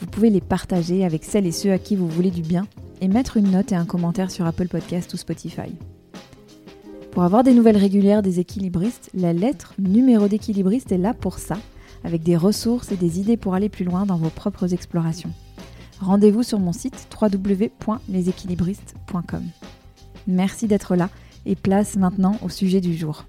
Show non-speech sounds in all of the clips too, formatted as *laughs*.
vous pouvez les partager avec celles et ceux à qui vous voulez du bien et mettre une note et un commentaire sur Apple Podcast ou Spotify. Pour avoir des nouvelles régulières des équilibristes, la lettre numéro d'équilibriste est là pour ça, avec des ressources et des idées pour aller plus loin dans vos propres explorations. Rendez-vous sur mon site www.leséquilibristes.com. Merci d'être là et place maintenant au sujet du jour.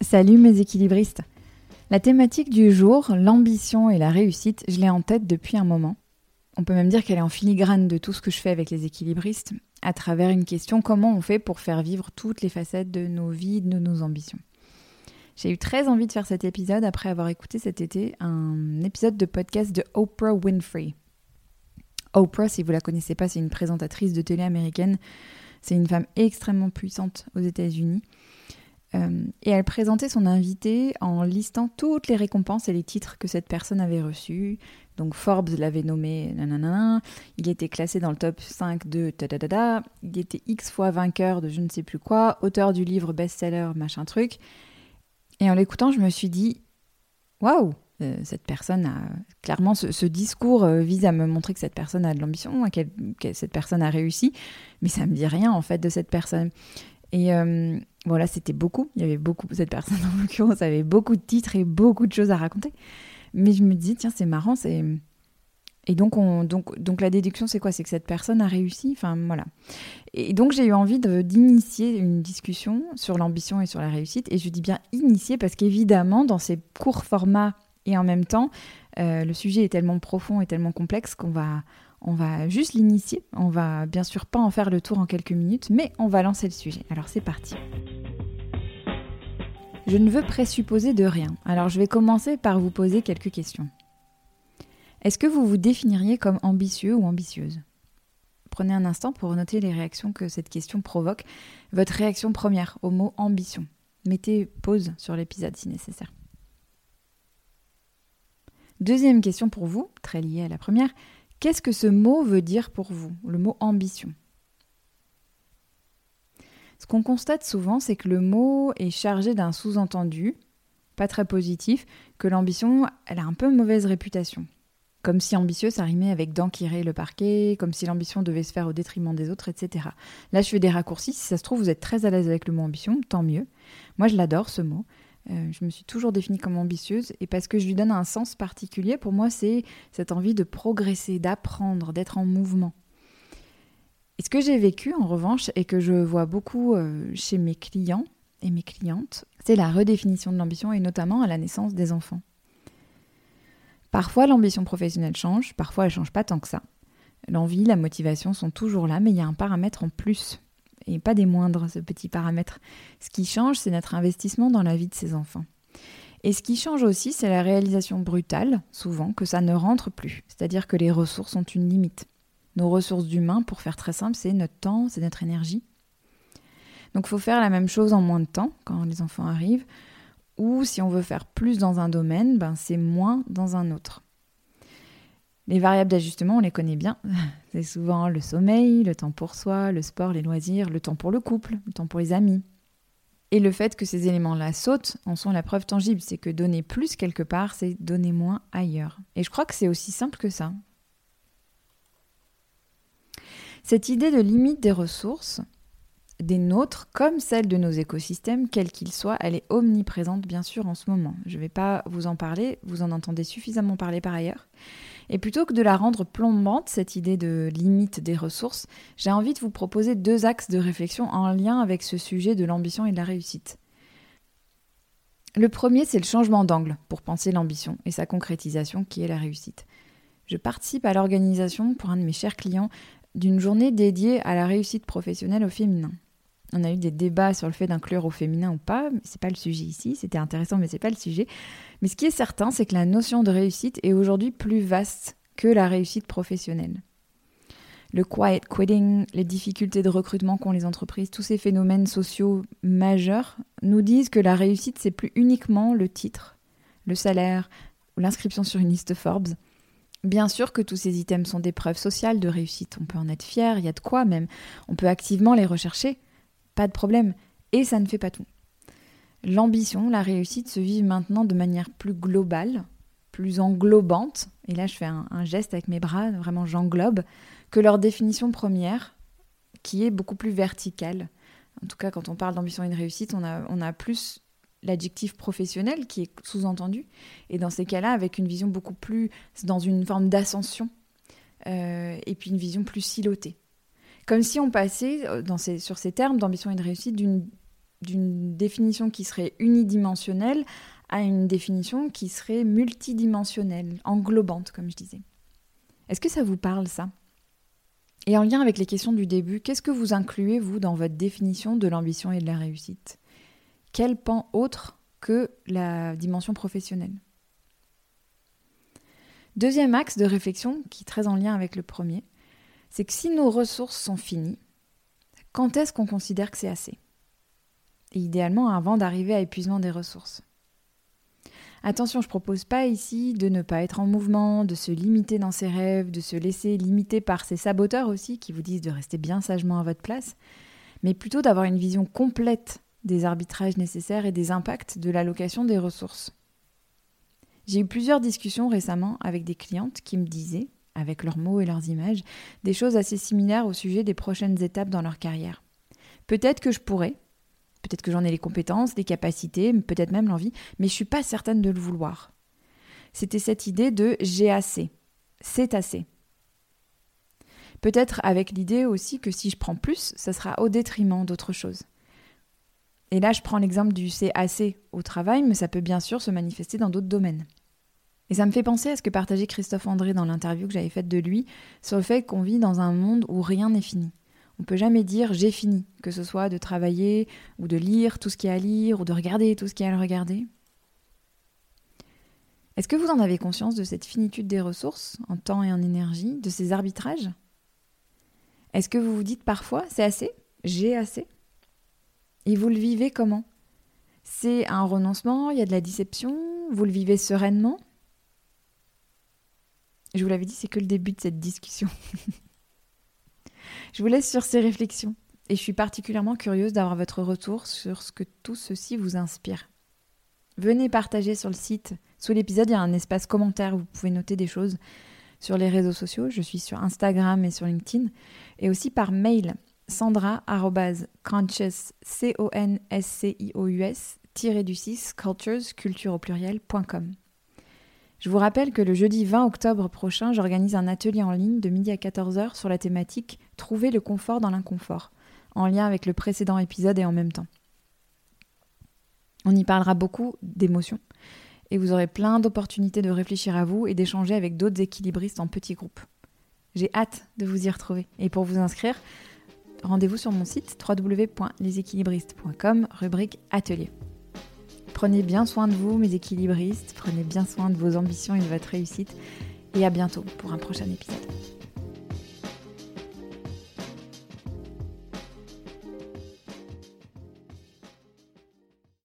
Salut mes équilibristes la thématique du jour, l'ambition et la réussite, je l'ai en tête depuis un moment. On peut même dire qu'elle est en filigrane de tout ce que je fais avec les équilibristes, à travers une question comment on fait pour faire vivre toutes les facettes de nos vies, de nos ambitions? J'ai eu très envie de faire cet épisode après avoir écouté cet été un épisode de podcast de Oprah Winfrey. Oprah, si vous la connaissez pas, c'est une présentatrice de télé américaine. C'est une femme extrêmement puissante aux États-Unis. Euh, et elle présentait son invité en listant toutes les récompenses et les titres que cette personne avait reçus. Donc Forbes l'avait nommé nanana, il était classé dans le top 5 de ta il était X fois vainqueur de je ne sais plus quoi, auteur du livre best-seller, machin truc. Et en l'écoutant, je me suis dit, waouh, euh, cette personne a clairement ce, discours euh, vise à me montrer que cette personne a de l'ambition, que, cette personne a réussi, mais ça me dit rien en fait de cette personne. Et voilà, c'était beaucoup. Il y avait beaucoup, cette personne *laughs* en l'occurrence avait beaucoup de titres et beaucoup de choses à raconter. Mais je me dis, tiens, c'est marrant. Et donc, on, donc, donc la déduction, c'est quoi? C'est que cette personne a réussi? Enfin, voilà. Et donc, j'ai eu envie d'initier une discussion sur l'ambition et sur la réussite. Et je dis bien initier parce qu'évidemment, dans ces courts formats et en même temps, euh, le sujet est tellement profond et tellement complexe qu'on va, on va juste l'initier. On va bien sûr pas en faire le tour en quelques minutes, mais on va lancer le sujet. Alors c'est parti. Je ne veux présupposer de rien. Alors je vais commencer par vous poser quelques questions. Est-ce que vous vous définiriez comme ambitieux ou ambitieuse? Prenez un instant pour noter les réactions que cette question provoque. Votre réaction première au mot ambition. Mettez pause sur l'épisode si nécessaire. Deuxième question pour vous, très liée à la première. Qu'est-ce que ce mot veut dire pour vous, le mot ambition? Ce qu'on constate souvent, c'est que le mot est chargé d'un sous-entendu, pas très positif, que l'ambition, elle a un peu mauvaise réputation. Comme si ambitieux, ça rimait avec d'enquirer le parquet, comme si l'ambition devait se faire au détriment des autres, etc. Là, je fais des raccourcis. Si ça se trouve, vous êtes très à l'aise avec le mot ambition, tant mieux. Moi, je l'adore, ce mot. Euh, je me suis toujours définie comme ambitieuse et parce que je lui donne un sens particulier, pour moi, c'est cette envie de progresser, d'apprendre, d'être en mouvement. Et ce que j'ai vécu, en revanche, et que je vois beaucoup euh, chez mes clients et mes clientes, c'est la redéfinition de l'ambition et notamment à la naissance des enfants. Parfois, l'ambition professionnelle change, parfois elle change pas tant que ça. L'envie, la motivation sont toujours là, mais il y a un paramètre en plus et pas des moindres, ce petit paramètre. Ce qui change, c'est notre investissement dans la vie de ses enfants. Et ce qui change aussi, c'est la réalisation brutale, souvent, que ça ne rentre plus. C'est-à-dire que les ressources ont une limite. Nos ressources d'humains, pour faire très simple, c'est notre temps, c'est notre énergie. Donc il faut faire la même chose en moins de temps quand les enfants arrivent. Ou si on veut faire plus dans un domaine, ben c'est moins dans un autre. Les variables d'ajustement, on les connaît bien. *laughs* C'est souvent le sommeil, le temps pour soi, le sport, les loisirs, le temps pour le couple, le temps pour les amis. Et le fait que ces éléments-là sautent en sont la preuve tangible. C'est que donner plus quelque part, c'est donner moins ailleurs. Et je crois que c'est aussi simple que ça. Cette idée de limite des ressources, des nôtres comme celle de nos écosystèmes, quels qu'ils soient, elle est omniprésente bien sûr en ce moment. Je ne vais pas vous en parler, vous en entendez suffisamment parler par ailleurs. Et plutôt que de la rendre plombante, cette idée de limite des ressources, j'ai envie de vous proposer deux axes de réflexion en lien avec ce sujet de l'ambition et de la réussite. Le premier, c'est le changement d'angle pour penser l'ambition et sa concrétisation qui est la réussite. Je participe à l'organisation pour un de mes chers clients d'une journée dédiée à la réussite professionnelle au féminin. On a eu des débats sur le fait d'inclure au féminin ou pas, c'est pas le sujet ici, c'était intéressant mais c'est pas le sujet. Mais ce qui est certain, c'est que la notion de réussite est aujourd'hui plus vaste que la réussite professionnelle. Le quiet quitting, les difficultés de recrutement qu'ont les entreprises, tous ces phénomènes sociaux majeurs nous disent que la réussite, c'est plus uniquement le titre, le salaire ou l'inscription sur une liste Forbes. Bien sûr que tous ces items sont des preuves sociales de réussite, on peut en être fier, il y a de quoi même, on peut activement les rechercher, pas de problème, et ça ne fait pas tout. L'ambition, la réussite se vivent maintenant de manière plus globale, plus englobante, et là je fais un, geste avec mes bras, vraiment j'englobe, que leur définition première, qui est beaucoup plus verticale. En tout cas, quand on parle d'ambition et de réussite, on a, on a plus l'adjectif professionnel qui est sous-entendu, et dans ces cas-là, avec une vision beaucoup plus dans une forme d'ascension, euh, et puis une vision plus silotée. Comme si on passait euh, sur ces termes d'ambition et de réussite d'une définition qui serait unidimensionnelle à une définition qui serait multidimensionnelle, englobante, comme je disais. Est-ce que ça vous parle, ça? Et en lien avec les questions du début, qu'est-ce que vous incluez, vous, dans votre définition de l'ambition et de la réussite? Quel pan autre que la dimension professionnelle? Deuxième axe de réflexion, qui est très en lien avec le premier, c'est que si nos ressources sont finies, quand est-ce qu'on considère que c'est assez? Et idéalement avant d'arriver à épuisement des ressources. Attention, je propose pas ici de ne pas être en mouvement, de se limiter dans ses rêves, de se laisser limiter par ses saboteurs aussi qui vous disent de rester bien sagement à votre place, mais plutôt d'avoir une vision complète des arbitrages nécessaires et des impacts de l'allocation des ressources. J'ai eu plusieurs discussions récemment avec des clientes qui me disaient, avec leurs mots et leurs images, des choses assez similaires au sujet des prochaines étapes dans leur carrière. Peut-être que je pourrais, Peut-être que j'en ai les compétences, les capacités, peut-être même l'envie, mais je suis pas certaine de le vouloir. C'était cette idée de j'ai assez, c'est assez. Peut-être avec l'idée aussi que si je prends plus, ça sera au détriment d'autre chose. Et là, je prends l'exemple du c'est assez au travail, mais ça peut bien sûr se manifester dans d'autres domaines. Et ça me fait penser à ce que partageait Christophe André dans l'interview que j'avais faite de lui sur le fait qu'on vit dans un monde où rien n'est fini. On peut jamais dire j'ai fini, que ce soit de travailler ou de lire tout ce qu'il y a à lire ou de regarder tout ce qu'il y a à le regarder. Est-ce que vous en avez conscience de cette finitude des ressources en temps et en énergie, de ces arbitrages? Est-ce que vous vous dites parfois c'est assez? J'ai assez? Et vous le vivez comment? C'est un renoncement, il y a de la déception, vous le vivez sereinement? Je vous l'avais dit, c'est que le début de cette discussion. *laughs* Je vous laisse sur ces réflexions et je suis particulièrement curieuse d'avoir votre retour sur ce que tout ceci vous inspire. Venez partager sur le site. Sous l'épisode, il y a un espace commentaire où vous pouvez noter des choses sur les réseaux sociaux. Je suis sur Instagram et sur LinkedIn. Et aussi par mail sandra.conscious, c o n s c i o u s du 6 cultures, culture au pluriel.com. Je vous rappelle que le jeudi 20 octobre prochain, j'organise un atelier en ligne de midi à 14h sur la thématique Trouver le confort dans l'inconfort, en lien avec le précédent épisode et en même temps. On y parlera beaucoup d'émotions et vous aurez plein d'opportunités de réfléchir à vous et d'échanger avec d'autres équilibristes en petits groupes. J'ai hâte de vous y retrouver. Et pour vous inscrire, rendez-vous sur mon site www.leséquilibristes.com, rubrique Atelier. Prenez bien soin de vous, mes équilibristes, prenez bien soin de vos ambitions et de votre réussite, et à bientôt pour un prochain épisode.